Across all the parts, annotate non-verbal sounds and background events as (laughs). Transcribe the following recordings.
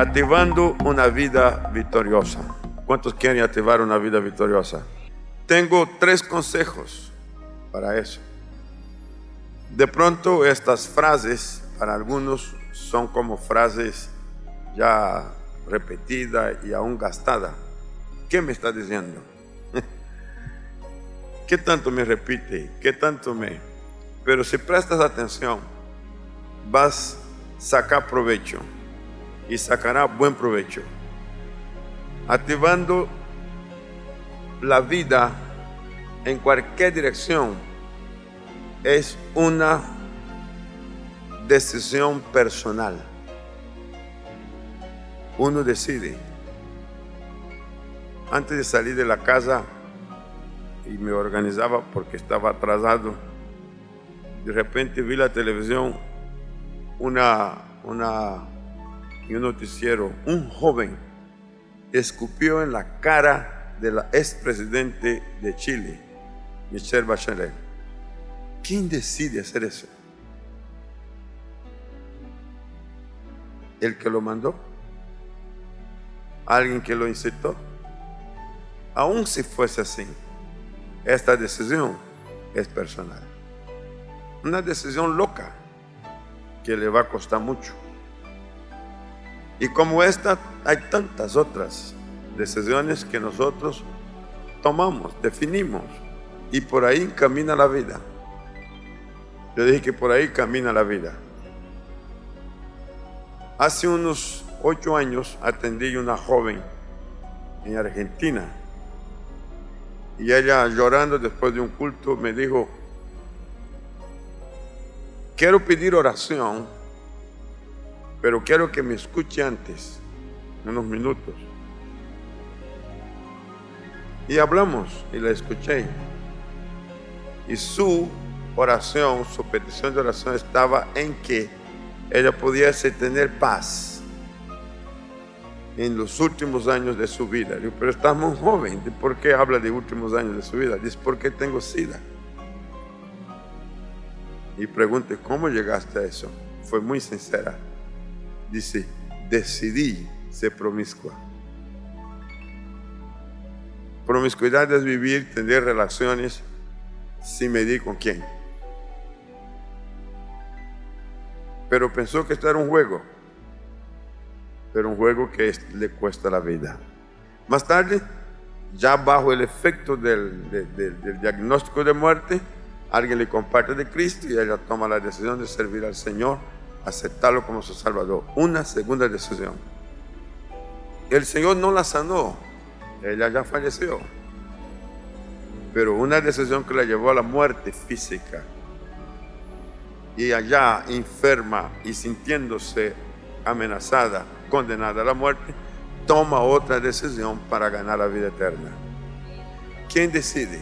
activando una vida victoriosa. ¿Cuántos quieren activar una vida victoriosa? Tengo tres consejos para eso. De pronto estas frases para algunos son como frases ya repetidas y aún gastadas. ¿Qué me está diciendo? (laughs) ¿Qué tanto me repite? ¿Qué tanto me... Pero si prestas atención, vas a sacar provecho y sacará buen provecho. Activando la vida en cualquier dirección es una decisión personal. Uno decide. Antes de salir de la casa y me organizaba porque estaba atrasado, de repente vi la televisión una, una y un noticiero, un joven escupió en la cara de la expresidente de Chile, Michelle Bachelet. ¿Quién decide hacer eso? ¿El que lo mandó? ¿Alguien que lo incitó? Aún si fuese así, esta decisión es personal. Una decisión loca que le va a costar mucho. Y como esta, hay tantas otras decisiones que nosotros tomamos, definimos, y por ahí camina la vida. Yo dije que por ahí camina la vida. Hace unos ocho años atendí a una joven en Argentina y ella llorando después de un culto me dijo, quiero pedir oración pero quiero que me escuche antes, unos minutos. Y hablamos y la escuché. Y su oración, su petición de oración estaba en que ella pudiese tener paz en los últimos años de su vida. Pero está muy joven, ¿por qué habla de últimos años de su vida? Dice, porque tengo sida. Y pregunte, ¿cómo llegaste a eso? Fue muy sincera dice, decidí ser promiscua. Promiscuidad es vivir, tener relaciones sin medir con quién. Pero pensó que esto era un juego, pero un juego que le cuesta la vida. Más tarde, ya bajo el efecto del, del diagnóstico de muerte, alguien le comparte de Cristo y ella toma la decisión de servir al Señor aceptarlo como su Salvador. Una segunda decisión. El Señor no la sanó, ella ya falleció. Pero una decisión que la llevó a la muerte física. Y allá enferma y sintiéndose amenazada, condenada a la muerte, toma otra decisión para ganar la vida eterna. ¿Quién decide?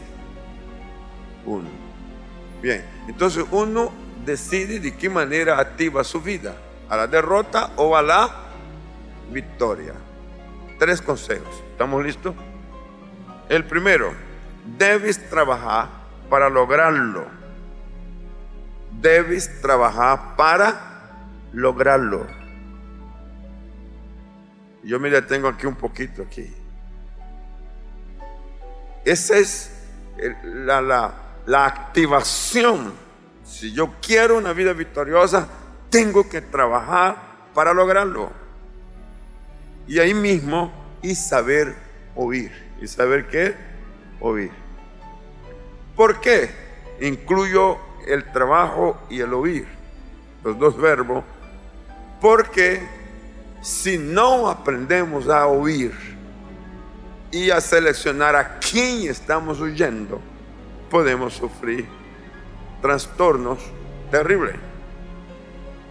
Uno. Bien, entonces uno decide de qué manera activa su vida, a la derrota o a la victoria. Tres consejos. ¿Estamos listos? El primero, debes trabajar para lograrlo. Debes trabajar para lograrlo. Yo me detengo aquí un poquito aquí. Esa es la, la, la activación si yo quiero una vida victoriosa, tengo que trabajar para lograrlo. Y ahí mismo, y saber oír. ¿Y saber qué? Oír. ¿Por qué? Incluyo el trabajo y el oír, los dos verbos, porque si no aprendemos a oír y a seleccionar a quién estamos oyendo, podemos sufrir trastornos terribles.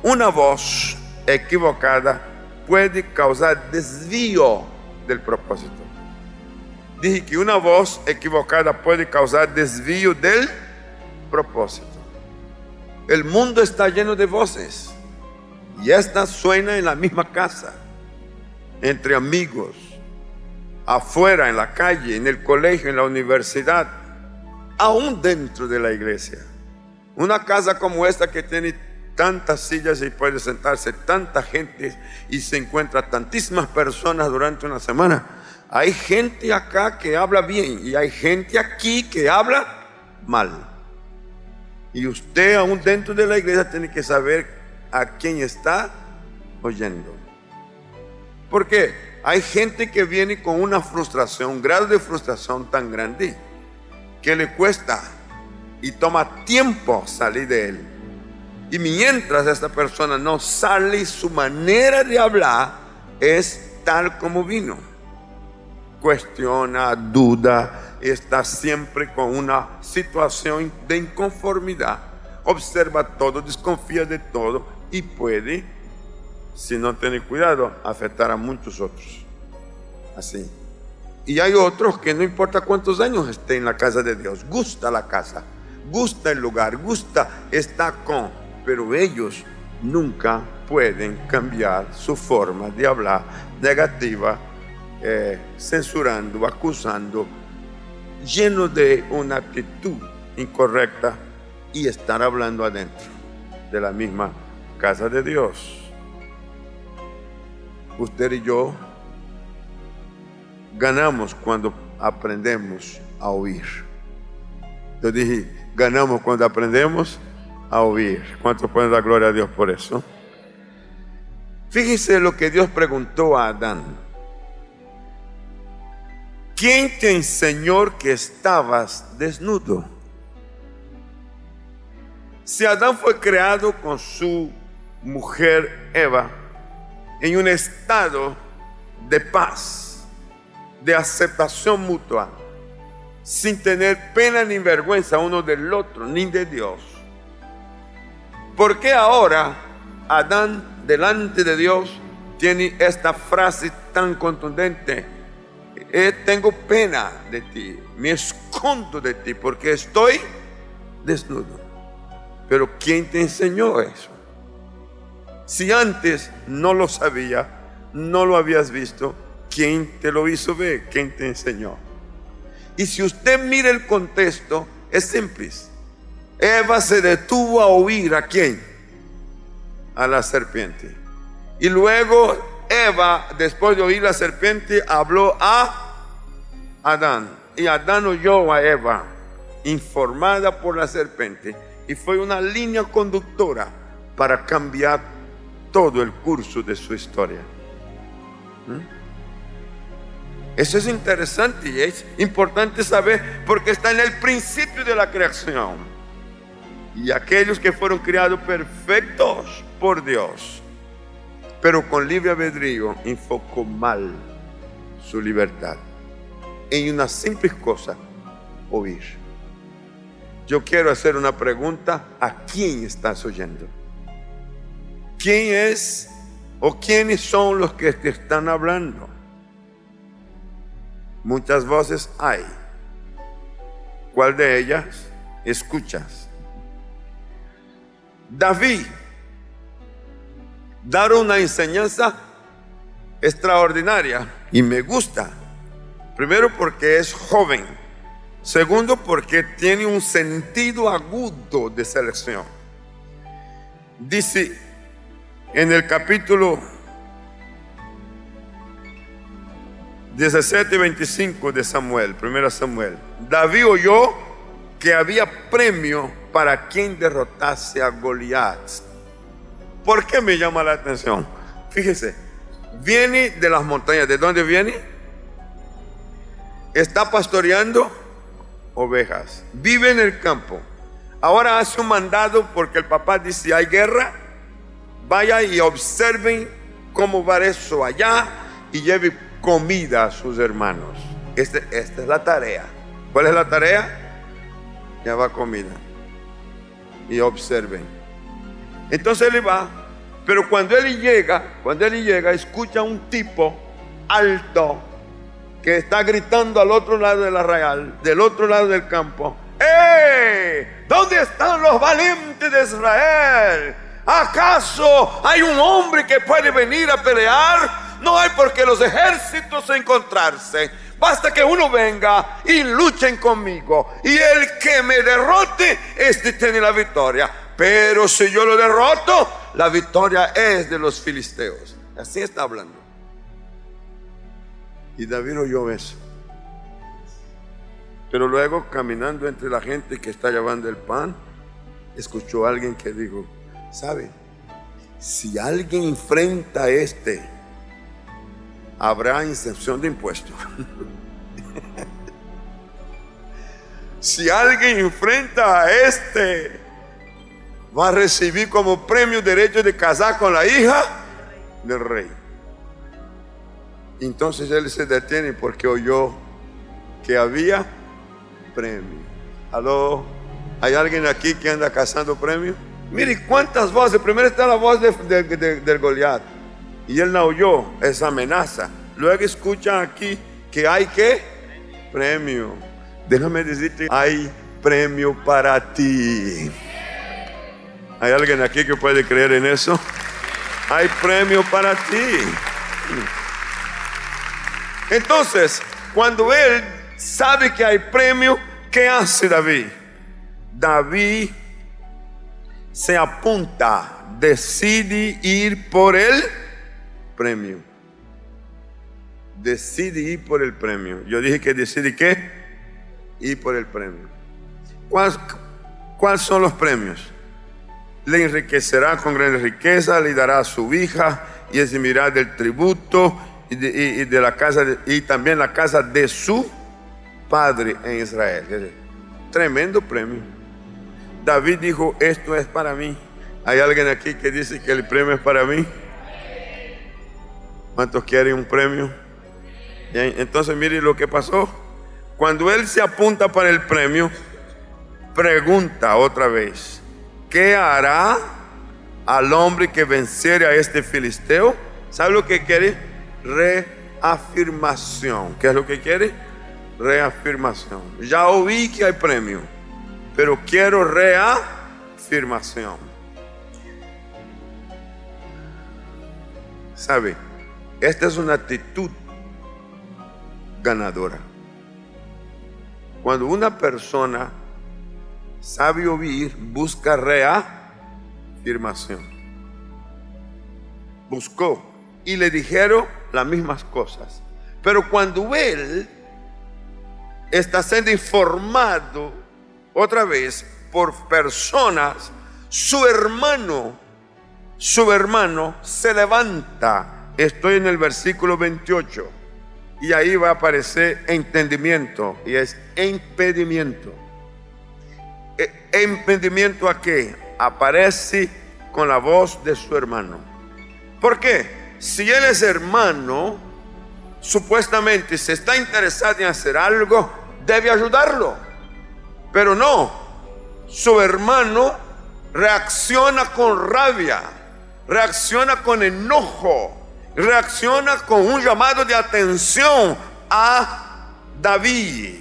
Una voz equivocada puede causar desvío del propósito. Dije que una voz equivocada puede causar desvío del propósito. El mundo está lleno de voces y esta suena en la misma casa, entre amigos, afuera, en la calle, en el colegio, en la universidad, aún dentro de la iglesia. Una casa como esta que tiene tantas sillas y puede sentarse tanta gente y se encuentra tantísimas personas durante una semana. Hay gente acá que habla bien y hay gente aquí que habla mal. Y usted aún dentro de la iglesia tiene que saber a quién está oyendo. Porque hay gente que viene con una frustración, un grado de frustración tan grande que le cuesta y toma tiempo salir de él. Y mientras esta persona no sale, su manera de hablar es tal como vino. Cuestiona, duda, está siempre con una situación de inconformidad. Observa todo, desconfía de todo y puede, si no tiene cuidado, afectar a muchos otros. Así. Y hay otros que no importa cuántos años esté en la casa de Dios, gusta la casa gusta el lugar, gusta estar con, pero ellos nunca pueden cambiar su forma de hablar negativa, eh, censurando, acusando, lleno de una actitud incorrecta y estar hablando adentro de la misma casa de Dios. Usted y yo ganamos cuando aprendemos a oír. Yo dije, ganamos cuando aprendemos a oír. ¿Cuántos pueden dar gloria a Dios por eso? Fíjese lo que Dios preguntó a Adán. ¿Quién te enseñó que estabas desnudo? Si Adán fue creado con su mujer Eva en un estado de paz, de aceptación mutua, sin tener pena ni vergüenza uno del otro, ni de Dios. ¿Por qué ahora Adán delante de Dios tiene esta frase tan contundente? Eh, tengo pena de ti, me escondo de ti porque estoy desnudo. Pero ¿quién te enseñó eso? Si antes no lo sabía, no lo habías visto, ¿quién te lo hizo ver? ¿Quién te enseñó? Y si usted mira el contexto, es simple. Eva se detuvo a oír a quién? A la serpiente. Y luego Eva, después de oír la serpiente, habló a Adán. Y Adán oyó a Eva, informada por la serpiente. Y fue una línea conductora para cambiar todo el curso de su historia. ¿Mm? Eso es interesante y es importante saber porque está en el principio de la creación. Y aquellos que fueron creados perfectos por Dios, pero con libre albedrío, enfocó mal su libertad en una simple cosa, oír. Yo quiero hacer una pregunta, ¿a quién estás oyendo? ¿Quién es o quiénes son los que te están hablando? Muchas voces hay. ¿Cuál de ellas escuchas? David dar una enseñanza extraordinaria y me gusta. Primero porque es joven. Segundo porque tiene un sentido agudo de selección. Dice en el capítulo 17 y 25 de Samuel, 1 Samuel. David oyó que había premio para quien derrotase a Goliat. ¿Por qué me llama la atención? Fíjese, viene de las montañas. ¿De dónde viene? Está pastoreando ovejas. Vive en el campo. Ahora hace un mandado porque el papá dice, hay guerra. Vaya y observen cómo va eso allá y lleve comida a sus hermanos. Este, esta es la tarea. ¿Cuál es la tarea? va comida. Y observen. Entonces él va, pero cuando él llega, cuando él llega, escucha a un tipo alto que está gritando al otro lado de la real, del otro lado del campo. ¡Eh! ¿Dónde están los valientes de Israel? ¿Acaso hay un hombre que puede venir a pelear? No hay por qué los ejércitos encontrarse. Basta que uno venga y luchen conmigo. Y el que me derrote, este tiene la victoria. Pero si yo lo derroto, la victoria es de los filisteos. Así está hablando. Y David oyó eso. Pero luego, caminando entre la gente que está llevando el pan, escuchó a alguien que dijo, ¿sabe? Si alguien enfrenta a este, habrá incepción de impuestos. (laughs) si alguien enfrenta a este, va a recibir como premio derecho de casar con la hija del rey. Entonces él se detiene porque oyó que había premio. Aló, ¿hay alguien aquí que anda cazando premio? Mire cuántas voces. Primero está la voz de, del Goliat. Y él no oyó esa amenaza. Luego escucha aquí que hay que premio. Déjame decirte, hay premio para ti. ¿Hay alguien aquí que puede creer en eso? Hay premio para ti. Entonces, cuando él sabe que hay premio, ¿qué hace David? David se apunta, decide ir por el premio. Decide ir por el premio. Yo dije que decide qué? Ir por el premio. ¿Cuáles son los premios? le enriquecerá con gran riqueza, le dará a su hija y eximirá del tributo y de, la casa y también la casa de su padre en Israel. Tremendo premio. David dijo, esto es para mí. ¿Hay alguien aquí que dice que el premio es para mí? ¿Cuántos quieren un premio? Entonces mire lo que pasó. Cuando él se apunta para el premio, pregunta otra vez, ¿qué hará al hombre que venciere a este filisteo? ¿Sabe lo que quiere? Reafirmación. ¿Qué es lo que quiere? Reafirmación. Ya oí que hay premio, pero quiero reafirmación. ¿Sabe? Esta es una actitud ganadora. Cuando una persona sabe oír, busca reafirmación. Buscó y le dijeron las mismas cosas. Pero cuando él está siendo informado otra vez por personas, su hermano, su hermano se levanta. Estoy en el versículo 28 y ahí va a aparecer entendimiento y es impedimiento. ¿Emprendimiento a qué? Aparece con la voz de su hermano. ¿Por qué? Si él es hermano, supuestamente se está interesado en hacer algo, debe ayudarlo. Pero no, su hermano reacciona con rabia, reacciona con enojo, reacciona con un llamado de atención a David.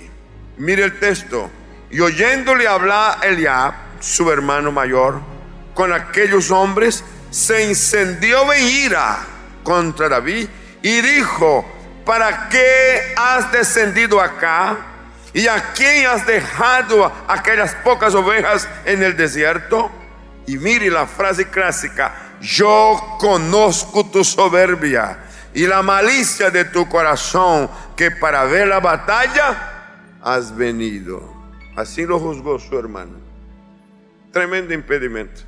Mire el texto. Y oyéndole hablar Eliab, su hermano mayor, con aquellos hombres, se incendió en ira contra David y dijo, ¿para qué has descendido acá? ¿Y a quién has dejado aquellas pocas ovejas en el desierto? Y mire la frase clásica, yo conozco tu soberbia y la malicia de tu corazón, que para ver la batalla has venido. Así lo juzgó su hermano. Tremendo impedimento.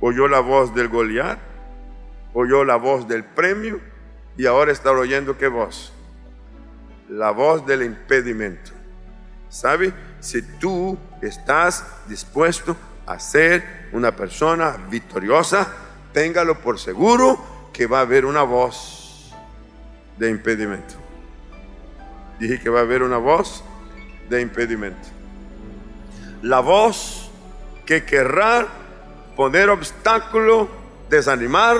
Oyó la voz del Goliat, oyó la voz del premio y ahora está oyendo qué voz? La voz del impedimento. ¿Sabe? Si tú estás dispuesto a ser una persona victoriosa, téngalo por seguro que va a haber una voz de impedimento dije que va a haber una voz de impedimento. La voz que querrá poner obstáculo, desanimar,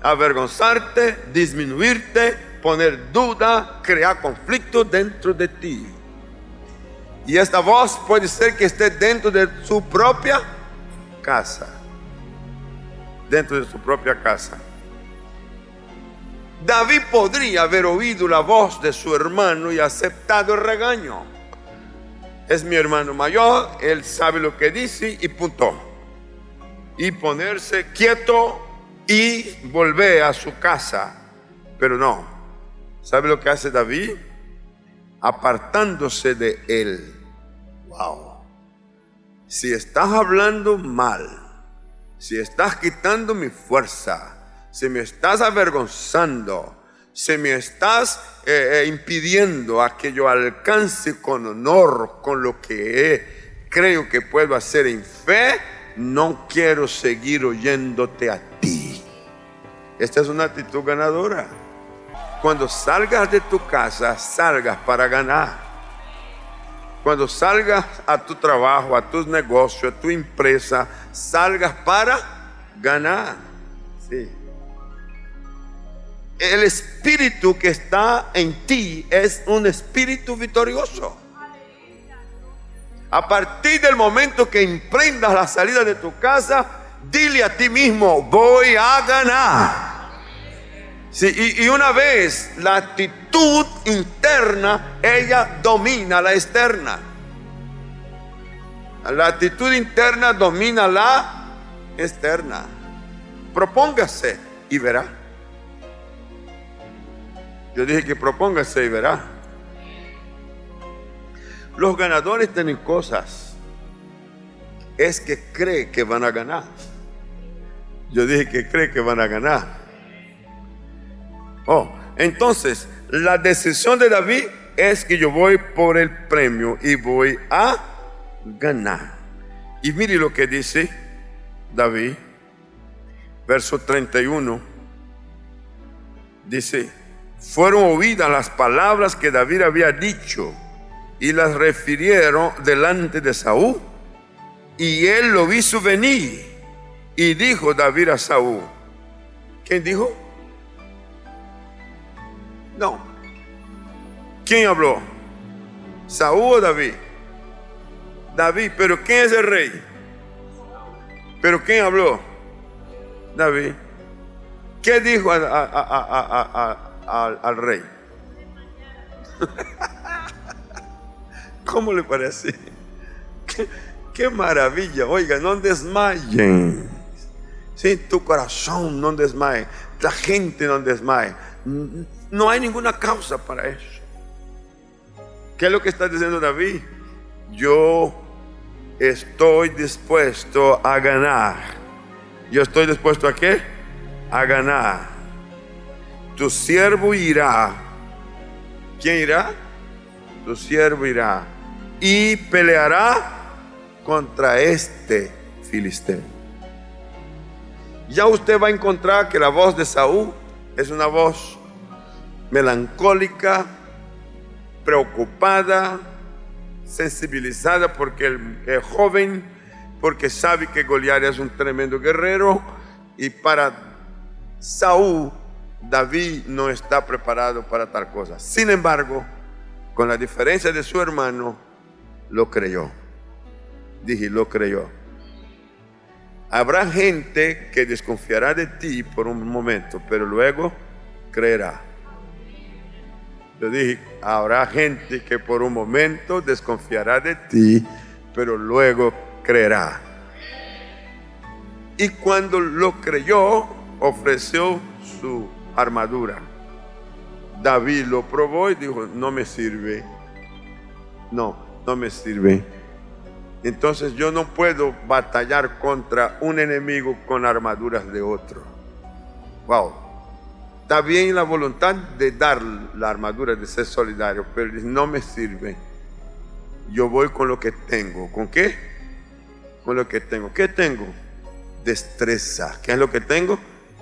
avergonzarte, disminuirte, poner duda, crear conflicto dentro de ti. Y esta voz puede ser que esté dentro de su propia casa. Dentro de su propia casa. David podría haber oído la voz de su hermano y aceptado el regaño. es mi hermano mayor, él sabe lo que dice y punto. Y ponerse quieto y volver a su casa. Pero no, ¿sabe lo que hace David? Apartándose de él. Wow. Si estás hablando mal, si estás quitando mi fuerza, si me estás avergonzando, si me estás eh, eh, impidiendo a que yo alcance con honor, con lo que creo que puedo hacer en fe, no quiero seguir oyéndote a ti. Esta es una actitud ganadora. Cuando salgas de tu casa, salgas para ganar. Cuando salgas a tu trabajo, a tus negocios, a tu empresa, salgas para ganar. El espíritu que está en ti es un espíritu victorioso. A partir del momento que emprendas la salida de tu casa, dile a ti mismo, voy a ganar. Y, y, una vez la actitud interna, ella domina la externa. La actitud interna domina la externa. Propóngase y verá. Yo dije que propóngase y verá. Los ganadores tienen cosas. Es que cree que van a ganar. Yo dije que cree que van a ganar. Oh, entonces la decisión de David es que yo voy por el premio y voy a ganar. Y mire lo que dice David, verso 31. Dice, fueron oídas las palabras que David había dicho y las refirieron delante de Saúl. Y él lo hizo venir y dijo David a Saúl, ¿quién dijo? No. ¿Quién habló? ¿Saúl o David? David, pero ¿quién es el rey? ¿Pero quién habló? David. ¿Qué dijo al, rey. (laughs) ¿Cómo le parece? Qué, maravilla. Oiga, no desmayen. Sí, tu corazón no desmaye. La gente no desmaye. No hay ninguna causa para eso. ¿Qué es lo que está diciendo David? Yo estoy dispuesto a ganar. Yo estoy dispuesto a qué? A ganar tu siervo irá. ¿Quién irá? Tu siervo irá. Y peleará contra este filisteo. Ya usted va a encontrar que la voz de Saúl es una voz melancólica, preocupada, sensibilizada porque es joven, porque sabe que Goliat es un tremendo guerrero y para Saúl David no está preparado para tal cosa. Sin embargo, con la diferencia de su hermano, lo creyó. Dije, lo creyó. Habrá gente que desconfiará de ti por un momento, pero luego creerá. Yo dije, habrá gente que por un momento desconfiará de ti, pero luego creerá. Y cuando lo creyó, ofreció su armadura. David lo probó y dijo, no me sirve. No, no me sirve. Entonces yo no puedo batallar contra un enemigo con armaduras de otro. Wow. Está bien la voluntad de dar la armadura, de ser solidario, pero no me sirve. Yo voy con lo que tengo. ¿Con qué? Con lo que tengo. ¿Qué tengo? Destreza. ¿Qué es lo que tengo?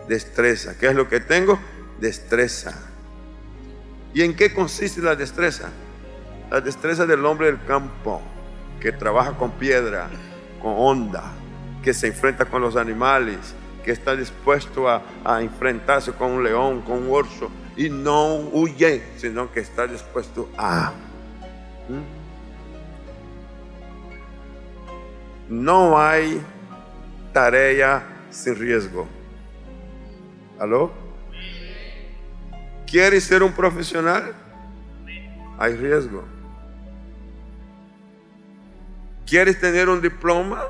destreza. ¿Qué es lo que tengo? Destreza. ¿Y en qué consiste la destreza? La destreza del hombre del campo, que trabaja con piedra, con onda, que se enfrenta con los animales, que está dispuesto a, enfrentarse con un león, con un oso, y no huye, sino que está dispuesto a... No hay tarea sin riesgo. ¿Aló? ¿Quieres ser un profesional? Hay riesgo. ¿Quieres tener un diploma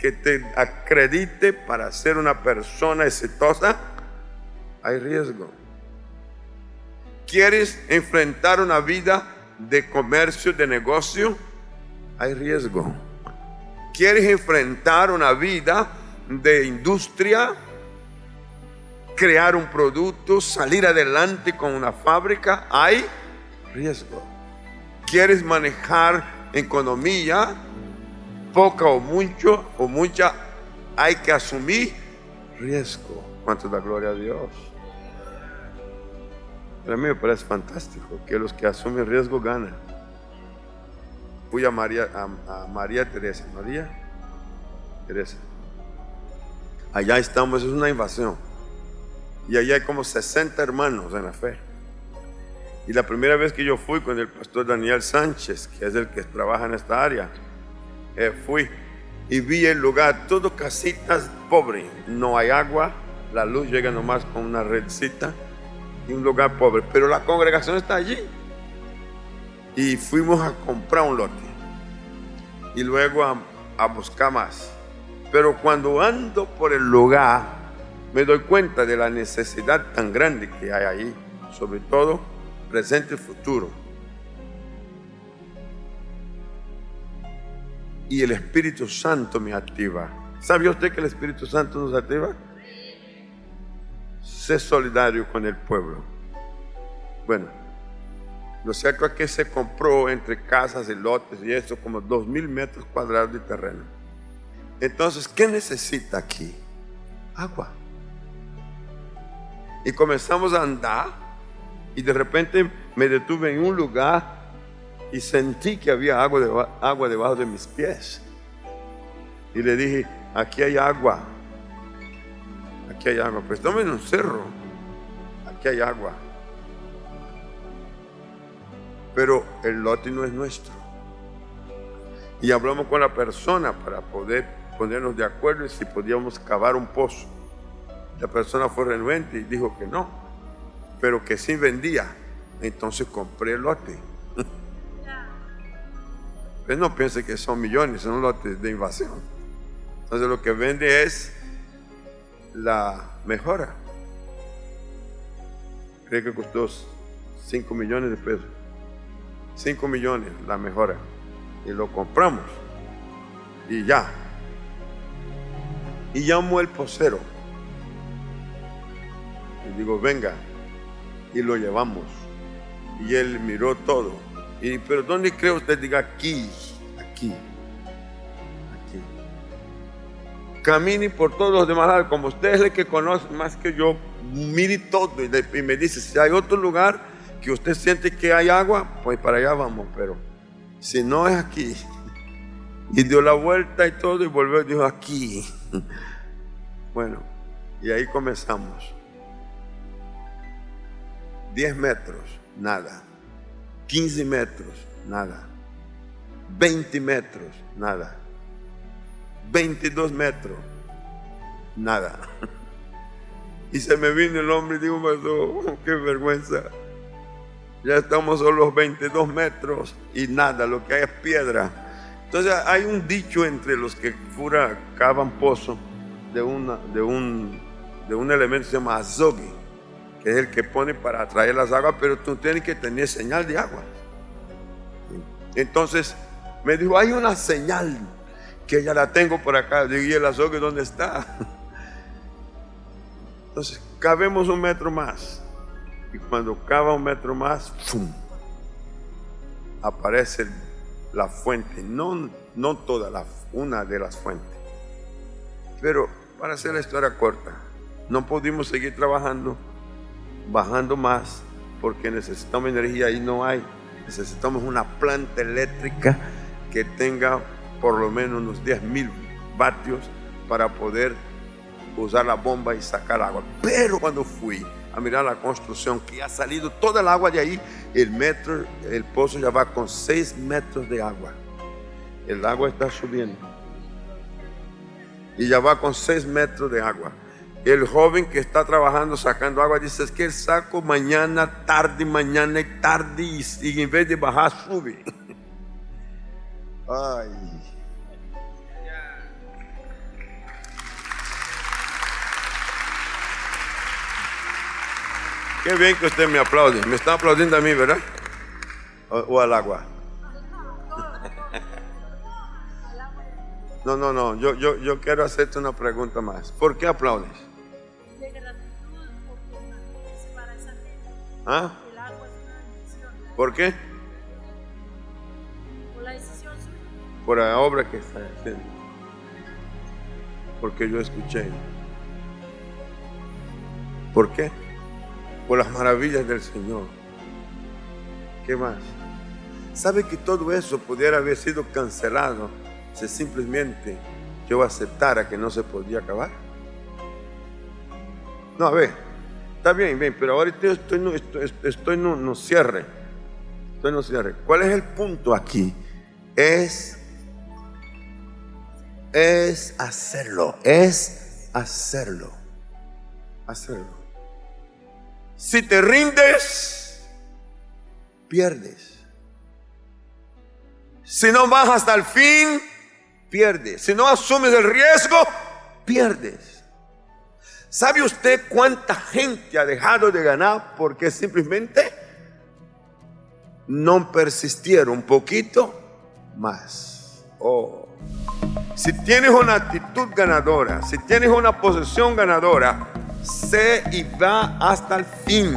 que te acredite para ser una persona exitosa? Hay riesgo. ¿Quieres enfrentar una vida de comercio, de negocio? Hay riesgo. ¿Quieres enfrentar una vida de industria? Crear un producto, salir adelante con una fábrica? Hay riesgo. ¿Quieres manejar economía? Poca o mucho o mucha, hay que asumir riesgo. ¿Cuánto da gloria a Dios? a mí me parece fantástico que los que asumen riesgo ganan. Fui a María, a, María Teresa. María Teresa. Allá estamos, es una invasión. Y allá hay como 60 hermanos en la fe. Y la primera vez que yo fui con el pastor Daniel Sánchez, que es el que trabaja en esta área, eh, fui y vi el lugar, todo casitas pobres. No hay agua, la luz llega nomás con una redcita y un lugar pobre. Pero la congregación está allí. Y fuimos a comprar un lote. Y luego a, a buscar más. Pero cuando ando por el lugar, me doy cuenta de la necesidad tan grande que hay ahí. Sobre todo presente y futuro. Y el Espíritu Santo me activa. ¿Sabía usted que el Espíritu Santo nos activa? Sé solidario con el pueblo. Bueno, lo cierto es que se compró entre casas y lotes y eso como dos mil metros cuadrados de terreno. Entonces, ¿qué necesita aquí? Agua. Y comenzamos a andar y de repente me detuve en un lugar y sentí que había agua, agua debajo de mis pies. Y le dije, aquí hay agua. Aquí hay agua. Pues estamos en un cerro. Aquí hay agua. Pero el lote no es nuestro. Y hablamos con la persona para poder ponernos de acuerdo si podíamos cavar un pozo. La persona fue renuente y dijo que no pero que sí vendía. Entonces compré el lote. Pues no piense que son millones, son lotes de invasión. Entonces lo que vende es la mejora. Creo que costó 5 millones de pesos. 5 millones la mejora. Y lo compramos. Y ya. Y llamó el posero. Y digo, venga, y lo llevamos. Y él miró todo. Y, pero ¿dónde cree usted? Diga aquí, aquí, aquí. Camine por todos los demás Como usted es el que conoce más que yo, mire todo y, me dice, si hay otro lugar que usted siente que hay agua, pues para allá vamos. Pero si no es aquí. (laughs) Y dio la vuelta y todo y volvió y dijo aquí. (laughs) Bueno, y ahí comenzamos. 10 metros, nada. 15 metros, nada. 20 metros, nada. 22 metros, nada. (laughs) Y se me vino el hombre y digo, oh, qué vergüenza. Ya estamos a los 22 metros y nada, lo que hay es piedra. Entonces hay un dicho entre los que fura cavan pozo de, una, de, un, de un elemento que se llama azogue que es el que pone para atraer las aguas, pero tú tienes que tener señal de agua. Entonces me dijo, hay una señal que ya la tengo por acá. Digo, ¿y el azogue dónde está? Entonces, cabemos un metro más. Y cuando cava un metro más, ¡fum! aparece la fuente. No, no toda, la, una de las fuentes. Pero para hacer la historia corta, no pudimos seguir trabajando bajando más porque necesitamos energía y no hay. Necesitamos una planta eléctrica que tenga por lo menos unos 10 mil vatios para poder usar la bomba y sacar agua. Pero cuando fui a mirar la construcción, que ha salido toda el agua de ahí, el metro, el pozo ya va con 6 metros de agua. El agua está subiendo. Y ya va con 6 metros de agua. El joven que está trabajando sacando agua dice, es que saco mañana, tarde, mañana y tarde y, en vez de bajar sube. Ay. Qué bien que usted me aplaude. Me está aplaudiendo a mí, ¿verdad? O, o al agua. (laughs) No, no, no. Yo, yo, yo quiero hacerte una pregunta más. ¿Por qué aplaudes? ¿Ah? ¿Por qué? Por la decisión suya. Por la obra que está haciendo. Porque yo escuché. ¿Por qué? Por las maravillas del Señor. ¿Qué más? ¿Sabe que todo eso pudiera haber sido cancelado si simplemente yo aceptara que no se podía acabar? No, a ver, está bien, bien, pero ahorita yo estoy, estoy, estoy no cierre. Estoy no cierre. ¿Cuál es el punto aquí? Es, es hacerlo, es hacerlo, hacerlo. Si te rindes, pierdes. Si no vas hasta el fin, pierdes. Si no asumes el riesgo, pierdes. ¿Sabe usted cuánta gente ha dejado de ganar porque simplemente no persistieron un poquito más? Oh. Si tienes una actitud ganadora, si tienes una posición ganadora, sé y va hasta el fin.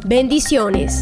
Bendiciones.